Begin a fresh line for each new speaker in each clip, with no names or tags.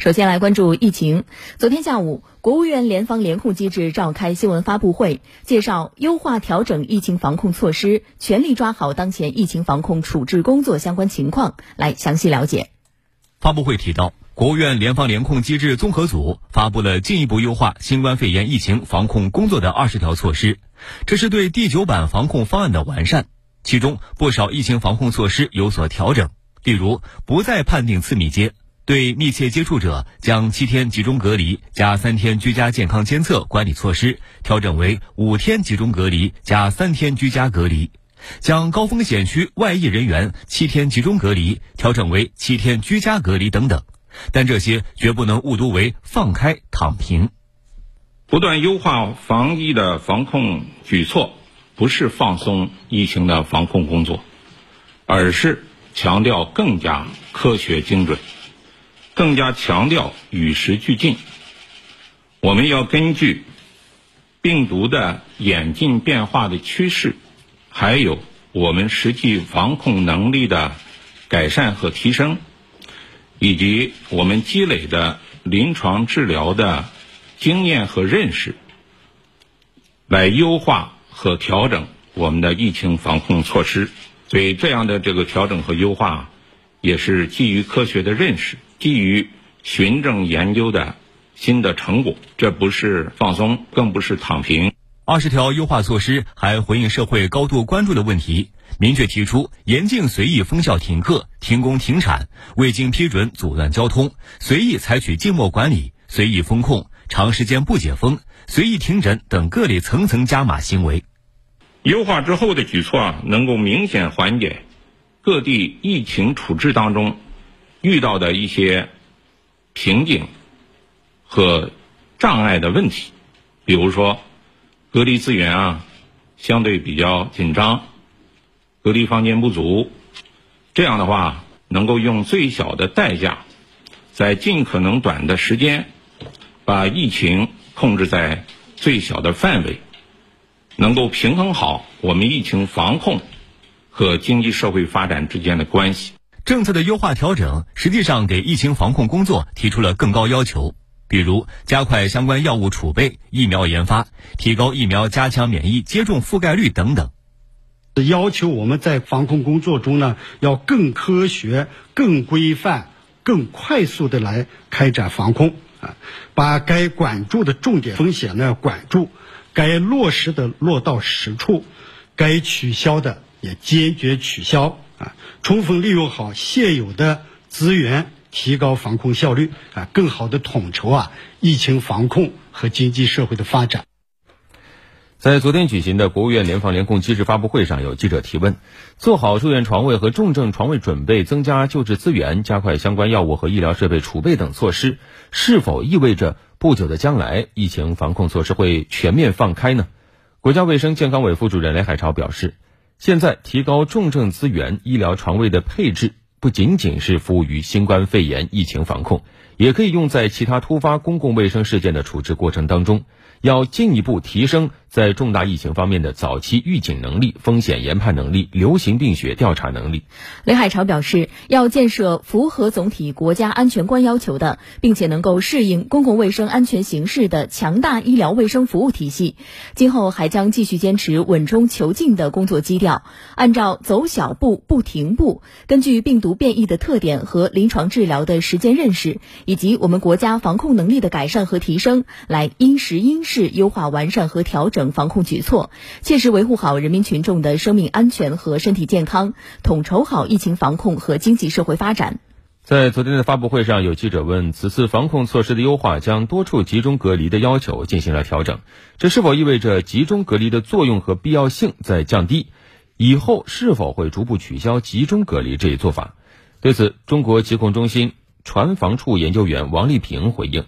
首先来关注疫情。昨天下午，国务院联防联控机制召开新闻发布会，介绍优化调整疫情防控措施，全力抓好当前疫情防控处置工作相关情况。来详细了解。
发布会提到，国务院联防联控机制综合组发布了进一步优化新冠肺炎疫情防控工作的二十条措施，这是对第九版防控方案的完善。其中不少疫情防控措施有所调整，例如不再判定次密接。对密切接触者，将七天集中隔离加三天居家健康监测管理措施调整为五天集中隔离加三天居家隔离；将高风险区外溢人员七天集中隔离调整为七天居家隔离等等。但这些绝不能误读为放开躺平。
不断优化防疫的防控举措，不是放松疫情的防控工作，而是强调更加科学精准。更加强调与时俱进，我们要根据病毒的演进变化的趋势，还有我们实际防控能力的改善和提升，以及我们积累的临床治疗的经验和认识，来优化和调整我们的疫情防控措施。所以，这样的这个调整和优化，也是基于科学的认识。基于循证研究的新的成果，这不是放松，更不是躺平。
二十条优化措施还回应社会高度关注的问题，明确提出严禁随意封校停课、停工停产、未经批准阻断交通、随意采取静默管理、随意封控、长时间不解封、随意停诊等各类层层加码行为。
优化之后的举措啊，能够明显缓解各地疫情处置当中。遇到的一些瓶颈和障碍的问题，比如说隔离资源啊相对比较紧张，隔离房间不足，这样的话能够用最小的代价，在尽可能短的时间把疫情控制在最小的范围，能够平衡好我们疫情防控和经济社会发展之间的关系。
政策的优化调整，实际上给疫情防控工作提出了更高要求，比如加快相关药物储备、疫苗研发，提高疫苗加强免疫接种覆盖率等等。
要求我们在防控工作中呢，要更科学、更规范、更快速的来开展防控啊，把该管住的重点风险呢管住，该落实的落到实处，该取消的也坚决取消。啊，充分利用好现有的资源，提高防控效率啊，更好的统筹啊疫情防控和经济社会的发展。
在昨天举行的国务院联防联控机制发布会上，有记者提问：做好住院床位和重症床位准备，增加救治资源，加快相关药物和医疗设备储备等措施，是否意味着不久的将来疫情防控措施会全面放开呢？国家卫生健康委副主任雷海潮表示。现在提高重症资源、医疗床位的配置，不仅仅是服务于新冠肺炎疫情防控，也可以用在其他突发公共卫生事件的处置过程当中。要进一步提升在重大疫情方面的早期预警能力、风险研判能力、流行病学调查能力。
雷海潮表示，要建设符合总体国家安全观要求的，并且能够适应公共卫生安全形势的强大医疗卫生服务体系。今后还将继续坚持稳中求进的工作基调，按照走小步不停步，根据病毒变异的特点和临床治疗的实践认识，以及我们国家防控能力的改善和提升，来因时因。势优化完善和调整防控举措，切实维护好人民群众的生命安全和身体健康，统筹好疫情防控和经济社会发展。
在昨天的发布会上，有记者问：此次防控措施的优化将多处集中隔离的要求进行了调整，这是否意味着集中隔离的作用和必要性在降低？以后是否会逐步取消集中隔离这一做法？对此，中国疾控中心传防处研究员王丽萍回应。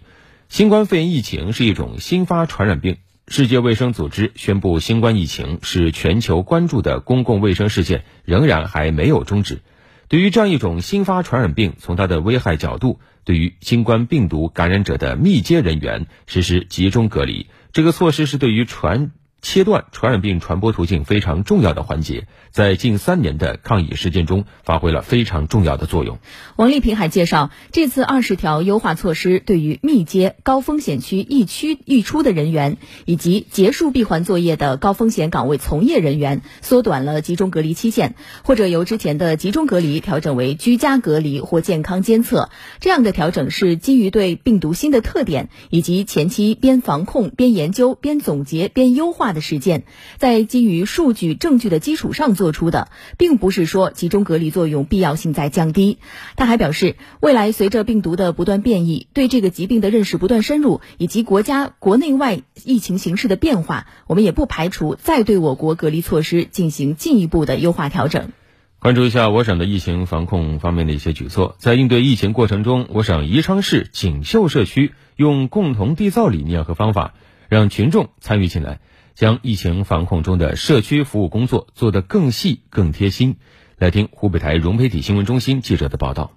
新冠肺炎疫情是一种新发传染病。世界卫生组织宣布，新冠疫情是全球关注的公共卫生事件，仍然还没有终止。对于这样一种新发传染病，从它的危害角度，对于新冠病毒感染者的密接人员实施集中隔离，这个措施是对于传切断传染病传播途径非常重要的环节，在近三年的抗疫实践中发挥了非常重要的作用。
王丽萍还介绍，这次二十条优化措施对于密接、高风险区疫区疫出的人员，以及结束闭环作业的高风险岗位从业人员，缩短了集中隔离期限，或者由之前的集中隔离调整为居家隔离或健康监测。这样的调整是基于对病毒新的特点以及前期边防控边研究边总结边优化。的实践，在基于数据证据的基础上做出的，并不是说集中隔离作用必要性在降低。他还表示，未来随着病毒的不断变异，对这个疾病的认识不断深入，以及国家国内外疫情形势的变化，我们也不排除再对我国隔离措施进行进一步的优化调整。
关注一下我省的疫情防控方面的一些举措，在应对疫情过程中，我省宜昌市锦绣社区用共同缔造理念和方法，让群众参与进来。将疫情防控中的社区服务工作做得更细、更贴心。来听湖北台融媒体新闻中心记者的报道。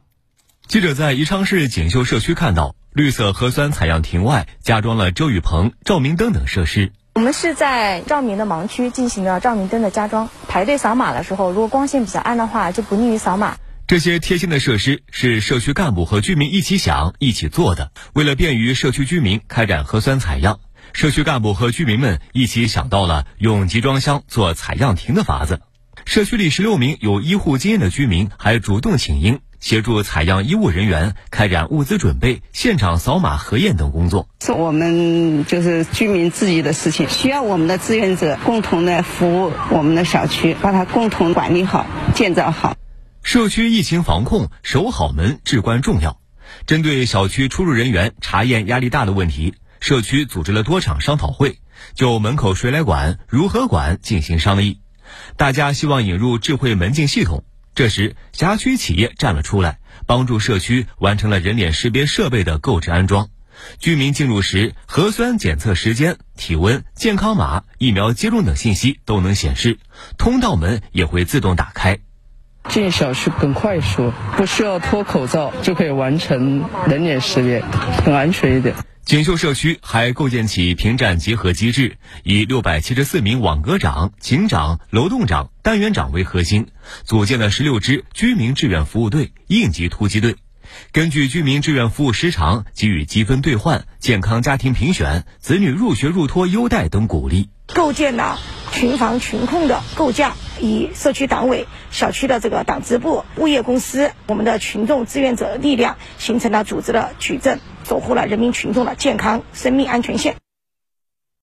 记者在宜昌市锦绣社区看到，绿色核酸采样亭外加装了遮雨棚、照明灯等设施。
我们是在照明的盲区进行了照明灯的加装。排队扫码的时候，如果光线比较暗的话，就不利于扫码。
这些贴心的设施是社区干部和居民一起想、一起做的，为了便于社区居民开展核酸采样。社区干部和居民们一起想到了用集装箱做采样亭的法子。社区里十六名有医护经验的居民还主动请缨，协助采样医务人员开展物资准备、现场扫码核验等工作。
是我们就是居民自己的事情，需要我们的志愿者共同的服务我们的小区，把它共同管理好、建造好。
社区疫情防控守好门至关重要。针对小区出入人员查验压力大的问题。社区组织了多场商讨会，就门口谁来管、如何管进行商议。大家希望引入智慧门禁系统。这时，辖区企业站了出来，帮助社区完成了人脸识别设备的购置安装。居民进入时，核酸检测时间、体温、健康码、疫苗接种等信息都能显示，通道门也会自动打开。
进小区很快速，不需要脱口罩就可以完成人脸识别，更安全一点。
锦绣社区还构建起平战结合机制，以六百七十四名网格长、警长、楼栋长、单元长为核心，组建了十六支居民志愿服务队、应急突击队，根据居民志愿服务时长给予积分兑换、健康家庭评选、子女入学入托优待等鼓励，
构建了群防群控的构架，以社区党委、小区的这个党支部、物业公司、我们的群众志愿者力量，形成了组织的矩阵。守护了人民群众的健康生命安全线。